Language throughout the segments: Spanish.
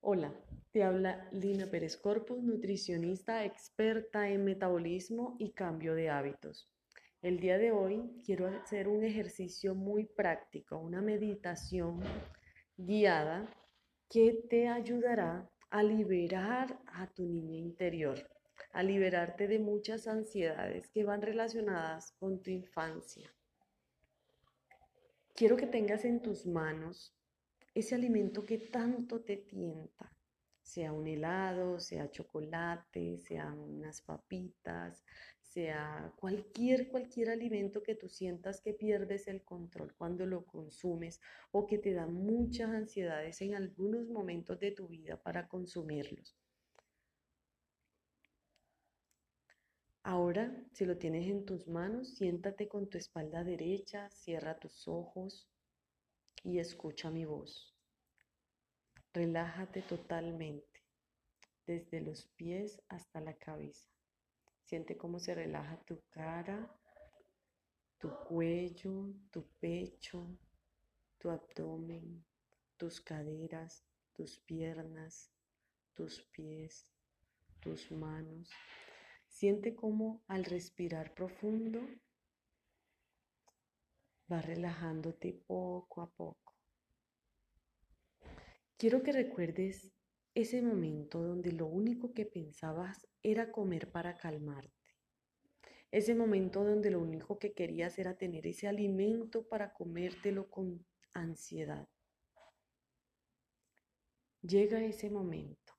Hola, te habla Lina Pérez Corpus, nutricionista experta en metabolismo y cambio de hábitos. El día de hoy quiero hacer un ejercicio muy práctico, una meditación guiada que te ayudará a liberar a tu niña interior, a liberarte de muchas ansiedades que van relacionadas con tu infancia. Quiero que tengas en tus manos ese alimento que tanto te tienta, sea un helado, sea chocolate, sean unas papitas, sea cualquier, cualquier alimento que tú sientas que pierdes el control cuando lo consumes o que te da muchas ansiedades en algunos momentos de tu vida para consumirlos. Ahora, si lo tienes en tus manos, siéntate con tu espalda derecha, cierra tus ojos y escucha mi voz. Relájate totalmente, desde los pies hasta la cabeza. Siente cómo se relaja tu cara, tu cuello, tu pecho, tu abdomen, tus caderas, tus piernas, tus pies, tus manos. Siente cómo al respirar profundo va relajándote poco a poco. Quiero que recuerdes ese momento donde lo único que pensabas era comer para calmarte. Ese momento donde lo único que querías era tener ese alimento para comértelo con ansiedad. Llega ese momento.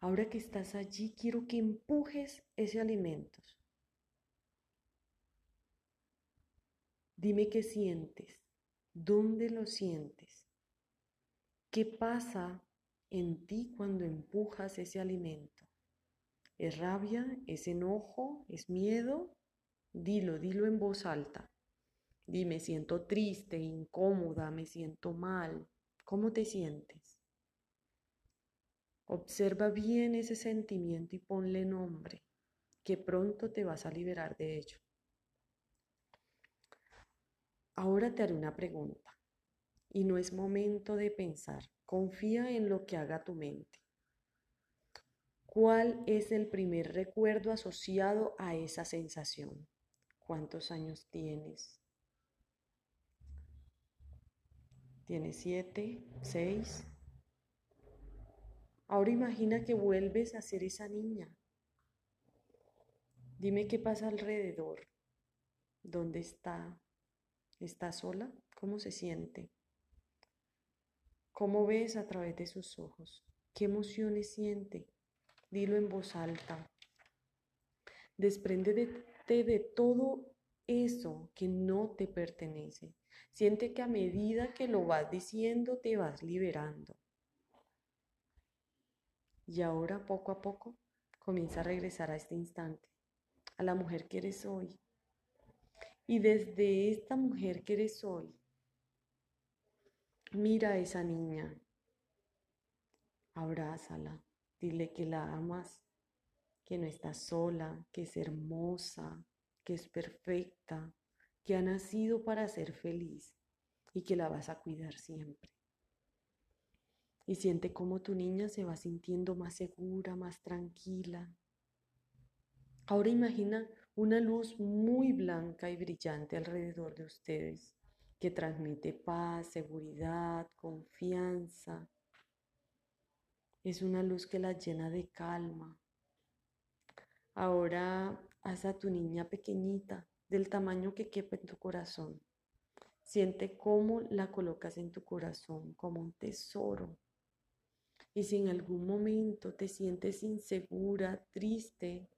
Ahora que estás allí, quiero que empujes ese alimento. Dime qué sientes, dónde lo sientes. ¿Qué pasa en ti cuando empujas ese alimento? ¿Es rabia? ¿Es enojo? ¿Es miedo? Dilo, dilo en voz alta. Dime, siento triste, incómoda, me siento mal. ¿Cómo te sientes? Observa bien ese sentimiento y ponle nombre, que pronto te vas a liberar de ello. Ahora te haré una pregunta y no es momento de pensar. Confía en lo que haga tu mente. ¿Cuál es el primer recuerdo asociado a esa sensación? ¿Cuántos años tienes? ¿Tienes siete? ¿Seis? Ahora imagina que vuelves a ser esa niña. Dime qué pasa alrededor. ¿Dónde está? ¿Está sola? ¿Cómo se siente? ¿Cómo ves a través de sus ojos? ¿Qué emociones siente? Dilo en voz alta. Desprende de todo eso que no te pertenece. Siente que a medida que lo vas diciendo te vas liberando. Y ahora poco a poco comienza a regresar a este instante, a la mujer que eres hoy. Y desde esta mujer que eres hoy, Mira a esa niña, abrázala, dile que la amas, que no está sola, que es hermosa, que es perfecta, que ha nacido para ser feliz y que la vas a cuidar siempre. Y siente cómo tu niña se va sintiendo más segura, más tranquila. Ahora imagina una luz muy blanca y brillante alrededor de ustedes que transmite paz, seguridad, confianza. Es una luz que la llena de calma. Ahora haz a tu niña pequeñita, del tamaño que quepa en tu corazón. Siente cómo la colocas en tu corazón como un tesoro. Y si en algún momento te sientes insegura, triste,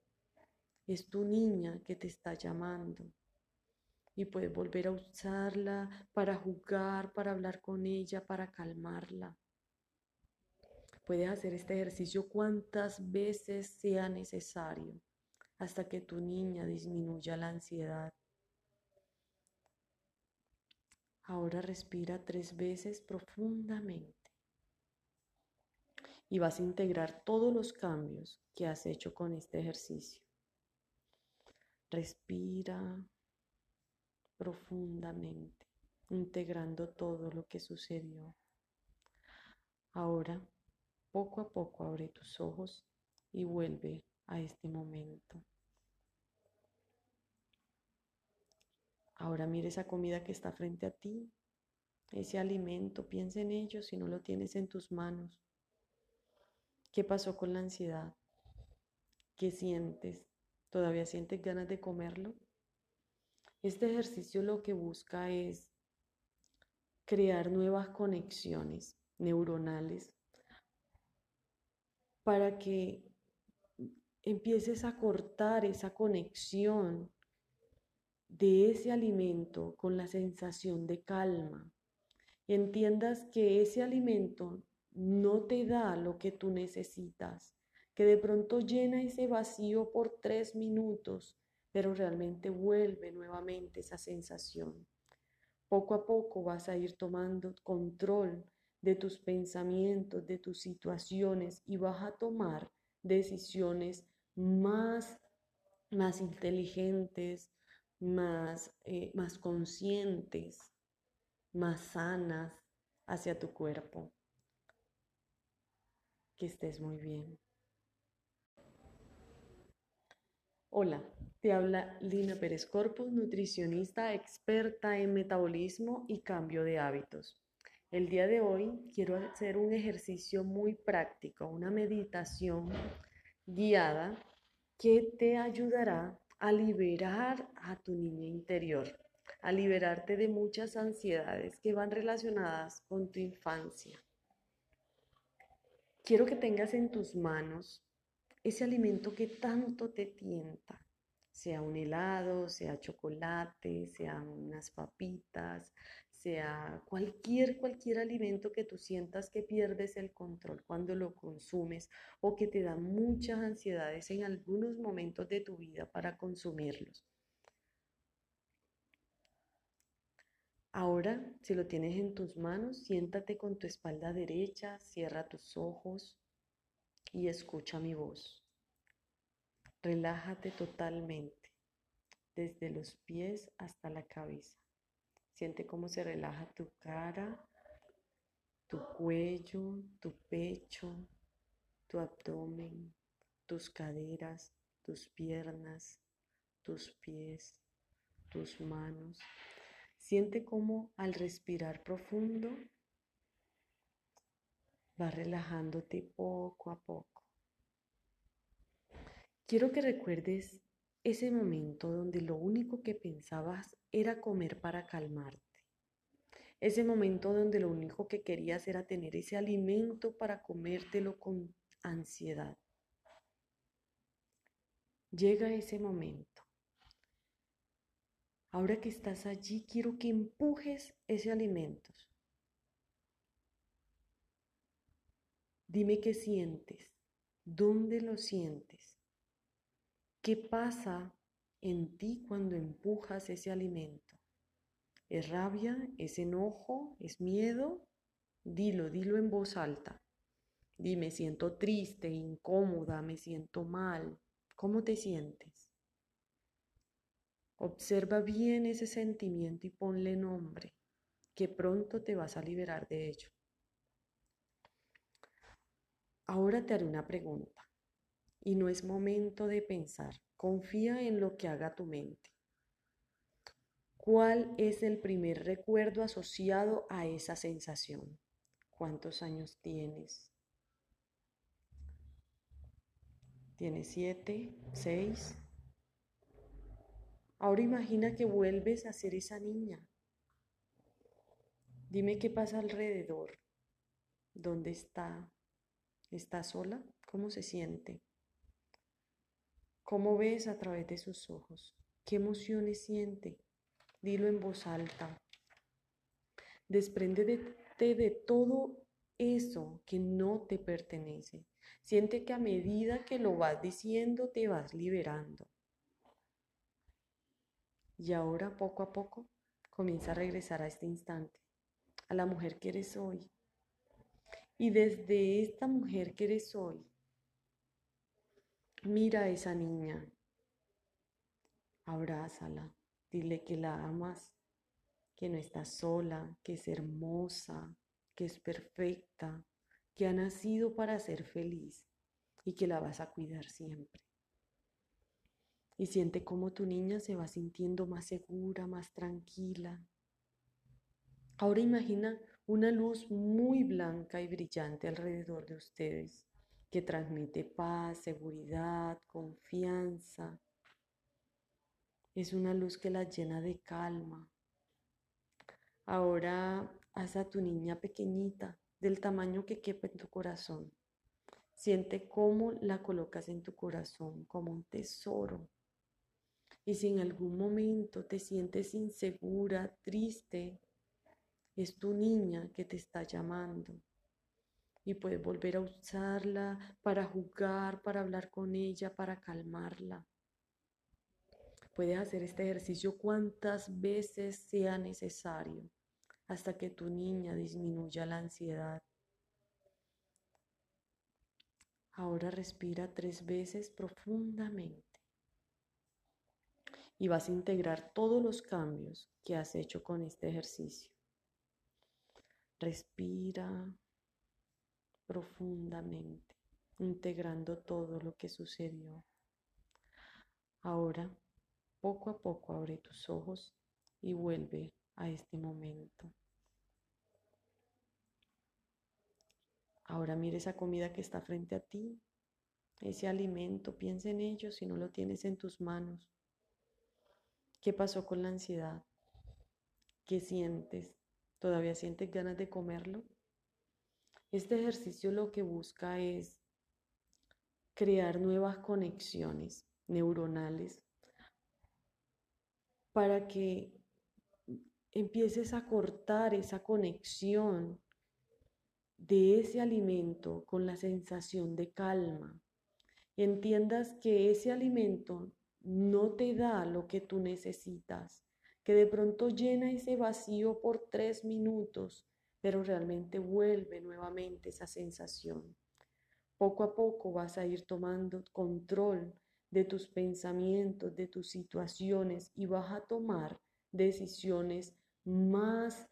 es tu niña que te está llamando y puedes volver a usarla para jugar, para hablar con ella, para calmarla. Puedes hacer este ejercicio cuantas veces sea necesario hasta que tu niña disminuya la ansiedad. Ahora respira tres veces profundamente y vas a integrar todos los cambios que has hecho con este ejercicio. Respira profundamente, integrando todo lo que sucedió. Ahora, poco a poco abre tus ojos y vuelve a este momento. Ahora mire esa comida que está frente a ti, ese alimento, piensa en ello si no lo tienes en tus manos. ¿Qué pasó con la ansiedad? ¿Qué sientes? ¿Todavía sientes ganas de comerlo? Este ejercicio lo que busca es crear nuevas conexiones neuronales para que empieces a cortar esa conexión de ese alimento con la sensación de calma. Entiendas que ese alimento no te da lo que tú necesitas, que de pronto llena ese vacío por tres minutos, pero realmente vuelve nuevamente esa sensación. Poco a poco vas a ir tomando control de tus pensamientos, de tus situaciones y vas a tomar decisiones más, más inteligentes, más, eh, más conscientes, más sanas hacia tu cuerpo. Que estés muy bien. Hola, te habla Lina Pérez Corpus, nutricionista experta en metabolismo y cambio de hábitos. El día de hoy quiero hacer un ejercicio muy práctico, una meditación guiada que te ayudará a liberar a tu niña interior, a liberarte de muchas ansiedades que van relacionadas con tu infancia. Quiero que tengas en tus manos ese alimento que tanto te tienta, sea un helado, sea chocolate, sean unas papitas, sea cualquier, cualquier alimento que tú sientas que pierdes el control cuando lo consumes o que te da muchas ansiedades en algunos momentos de tu vida para consumirlos. Ahora, si lo tienes en tus manos, siéntate con tu espalda derecha, cierra tus ojos y escucha mi voz. Relájate totalmente, desde los pies hasta la cabeza. Siente cómo se relaja tu cara, tu cuello, tu pecho, tu abdomen, tus caderas, tus piernas, tus pies, tus manos. Siente cómo al respirar profundo va relajándote poco a poco. Quiero que recuerdes ese momento donde lo único que pensabas era comer para calmarte. Ese momento donde lo único que querías era tener ese alimento para comértelo con ansiedad. Llega ese momento. Ahora que estás allí, quiero que empujes ese alimento. Dime qué sientes, dónde lo sientes, qué pasa en ti cuando empujas ese alimento. ¿Es rabia? ¿Es enojo? ¿Es miedo? Dilo, dilo en voz alta. Dime, siento triste, incómoda, me siento mal. ¿Cómo te sientes? Observa bien ese sentimiento y ponle nombre, que pronto te vas a liberar de ello. Ahora te haré una pregunta y no es momento de pensar. Confía en lo que haga tu mente. ¿Cuál es el primer recuerdo asociado a esa sensación? ¿Cuántos años tienes? ¿Tienes siete? ¿Seis? Ahora imagina que vuelves a ser esa niña. Dime qué pasa alrededor. ¿Dónde está? ¿Está sola? ¿Cómo se siente? ¿Cómo ves a través de sus ojos? ¿Qué emociones siente? Dilo en voz alta. Desprende de todo eso que no te pertenece. Siente que a medida que lo vas diciendo te vas liberando. Y ahora poco a poco comienza a regresar a este instante, a la mujer que eres hoy. Y desde esta mujer que eres hoy, Mira a esa niña, abrázala, dile que la amas, que no está sola, que es hermosa, que es perfecta, que ha nacido para ser feliz y que la vas a cuidar siempre. Y siente cómo tu niña se va sintiendo más segura, más tranquila. Ahora imagina una luz muy blanca y brillante alrededor de ustedes que transmite paz, seguridad, confianza. Es una luz que la llena de calma. Ahora haz a tu niña pequeñita, del tamaño que quepa en tu corazón. Siente cómo la colocas en tu corazón como un tesoro. Y si en algún momento te sientes insegura, triste, es tu niña que te está llamando. Y puedes volver a usarla para jugar, para hablar con ella, para calmarla. Puedes hacer este ejercicio cuantas veces sea necesario hasta que tu niña disminuya la ansiedad. Ahora respira tres veces profundamente y vas a integrar todos los cambios que has hecho con este ejercicio. Respira profundamente, integrando todo lo que sucedió. Ahora, poco a poco, abre tus ojos y vuelve a este momento. Ahora mire esa comida que está frente a ti, ese alimento, piensa en ello si no lo tienes en tus manos. ¿Qué pasó con la ansiedad? ¿Qué sientes? ¿Todavía sientes ganas de comerlo? Este ejercicio lo que busca es crear nuevas conexiones neuronales para que empieces a cortar esa conexión de ese alimento con la sensación de calma. Entiendas que ese alimento no te da lo que tú necesitas, que de pronto llena ese vacío por tres minutos, pero realmente vuelve nuevamente esa sensación. Poco a poco vas a ir tomando control de tus pensamientos, de tus situaciones y vas a tomar decisiones más,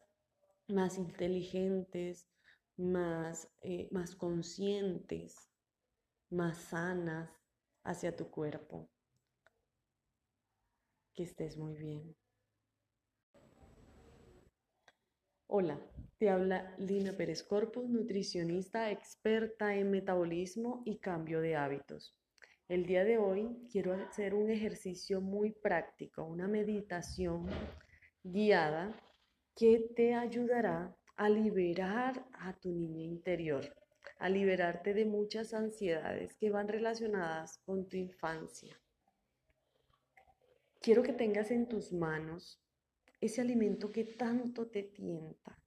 más inteligentes, más, eh, más conscientes, más sanas hacia tu cuerpo. Que estés muy bien. Hola, te habla Lina Pérez Corpus, nutricionista experta en metabolismo y cambio de hábitos. El día de hoy quiero hacer un ejercicio muy práctico, una meditación guiada que te ayudará a liberar a tu niña interior, a liberarte de muchas ansiedades que van relacionadas con tu infancia. Quiero que tengas en tus manos ese alimento que tanto te tienta,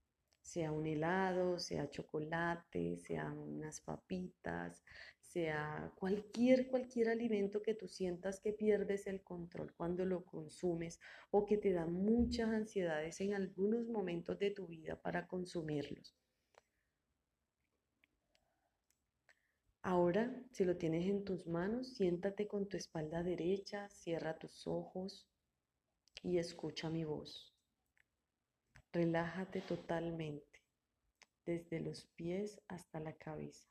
sea un helado, sea chocolate, sean unas papitas, sea cualquier, cualquier alimento que tú sientas que pierdes el control cuando lo consumes o que te da muchas ansiedades en algunos momentos de tu vida para consumirlos. Ahora, si lo tienes en tus manos, siéntate con tu espalda derecha, cierra tus ojos y escucha mi voz. Relájate totalmente, desde los pies hasta la cabeza.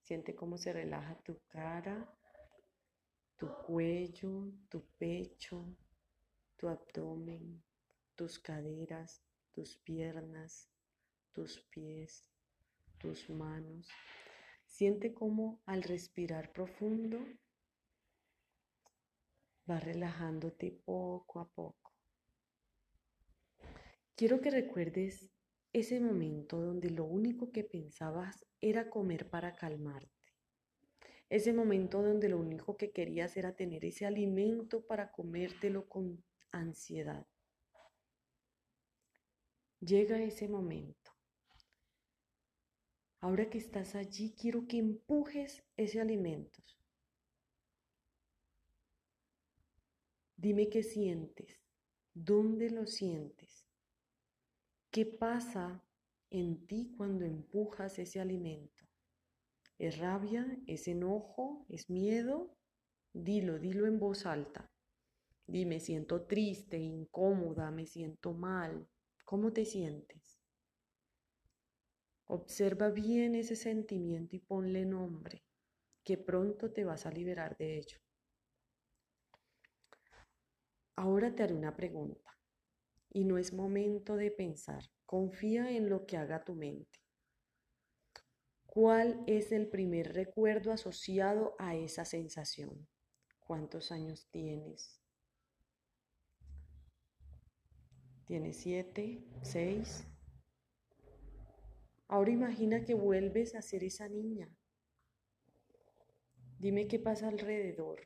Siente cómo se relaja tu cara, tu cuello, tu pecho, tu abdomen, tus caderas, tus piernas, tus pies, tus manos. Siente cómo al respirar profundo va relajándote poco a poco. Quiero que recuerdes ese momento donde lo único que pensabas era comer para calmarte. Ese momento donde lo único que querías era tener ese alimento para comértelo con ansiedad. Llega ese momento. Ahora que estás allí, quiero que empujes ese alimento. Dime qué sientes, dónde lo sientes, qué pasa en ti cuando empujas ese alimento. ¿Es rabia? ¿Es enojo? ¿Es miedo? Dilo, dilo en voz alta. Dime, siento triste, incómoda, me siento mal. ¿Cómo te sientes? Observa bien ese sentimiento y ponle nombre, que pronto te vas a liberar de ello. Ahora te haré una pregunta y no es momento de pensar. Confía en lo que haga tu mente. ¿Cuál es el primer recuerdo asociado a esa sensación? ¿Cuántos años tienes? ¿Tienes siete? ¿Seis? Ahora imagina que vuelves a ser esa niña. Dime qué pasa alrededor.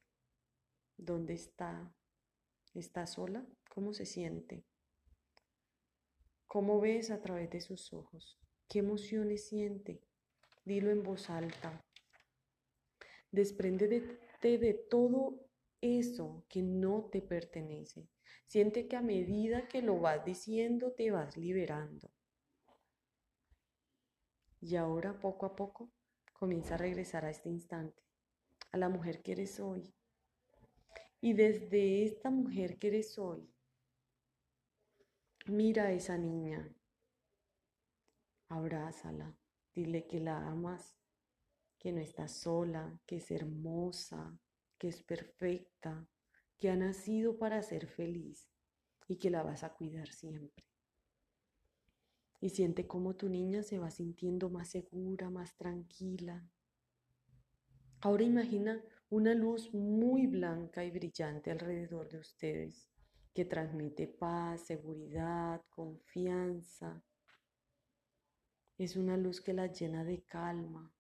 ¿Dónde está? ¿Está sola? ¿Cómo se siente? ¿Cómo ves a través de sus ojos? ¿Qué emociones siente? Dilo en voz alta. Desprende de todo eso que no te pertenece. Siente que a medida que lo vas diciendo te vas liberando. Y ahora poco a poco comienza a regresar a este instante, a la mujer que eres hoy. Y desde esta mujer que eres hoy, mira a esa niña, abrázala, dile que la amas, que no está sola, que es hermosa, que es perfecta, que ha nacido para ser feliz y que la vas a cuidar siempre y siente cómo tu niña se va sintiendo más segura, más tranquila. Ahora imagina una luz muy blanca y brillante alrededor de ustedes que transmite paz, seguridad, confianza. Es una luz que la llena de calma.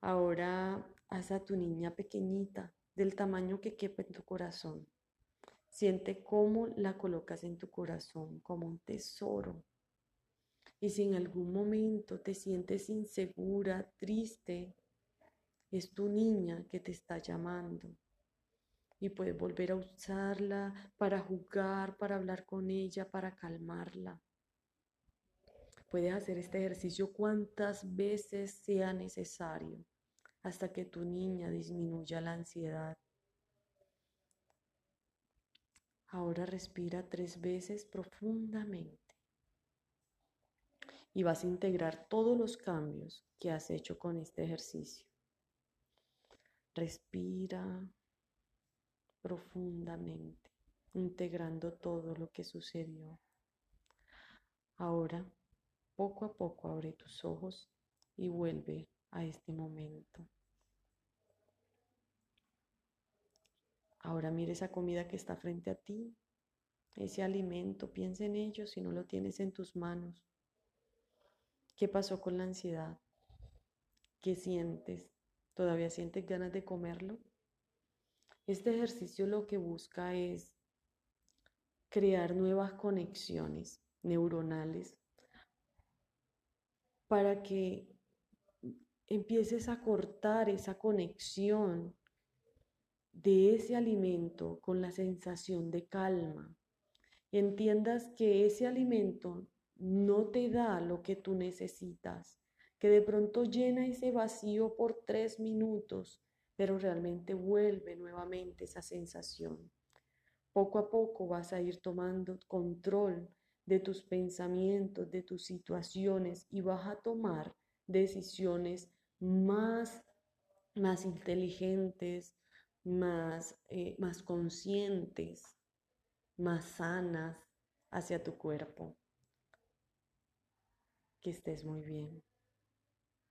Ahora haz a tu niña pequeñita, del tamaño que quepa en tu corazón. Siente cómo la colocas en tu corazón como un tesoro y si en algún momento te sientes insegura, triste, es tu niña que te está llamando. Y puedes volver a usarla para jugar, para hablar con ella, para calmarla. Puedes hacer este ejercicio cuantas veces sea necesario hasta que tu niña disminuya la ansiedad. Ahora respira tres veces profundamente y vas a integrar todos los cambios que has hecho con este ejercicio. Respira profundamente, integrando todo lo que sucedió. Ahora, poco a poco, abre tus ojos y vuelve a este momento. Ahora mire esa comida que está frente a ti, ese alimento, piensa en ello si no lo tienes en tus manos. ¿Qué pasó con la ansiedad? ¿Qué sientes? ¿Todavía sientes ganas de comerlo? Este ejercicio lo que busca es crear nuevas conexiones neuronales para que empieces a cortar esa conexión de ese alimento con la sensación de calma. Entiendas que ese alimento no te da lo que tú necesitas, que de pronto llena ese vacío por tres minutos, pero realmente vuelve nuevamente esa sensación. Poco a poco vas a ir tomando control de tus pensamientos, de tus situaciones y vas a tomar decisiones más, más inteligentes, más, eh, más conscientes, más sanas hacia tu cuerpo. Que estés muy bien.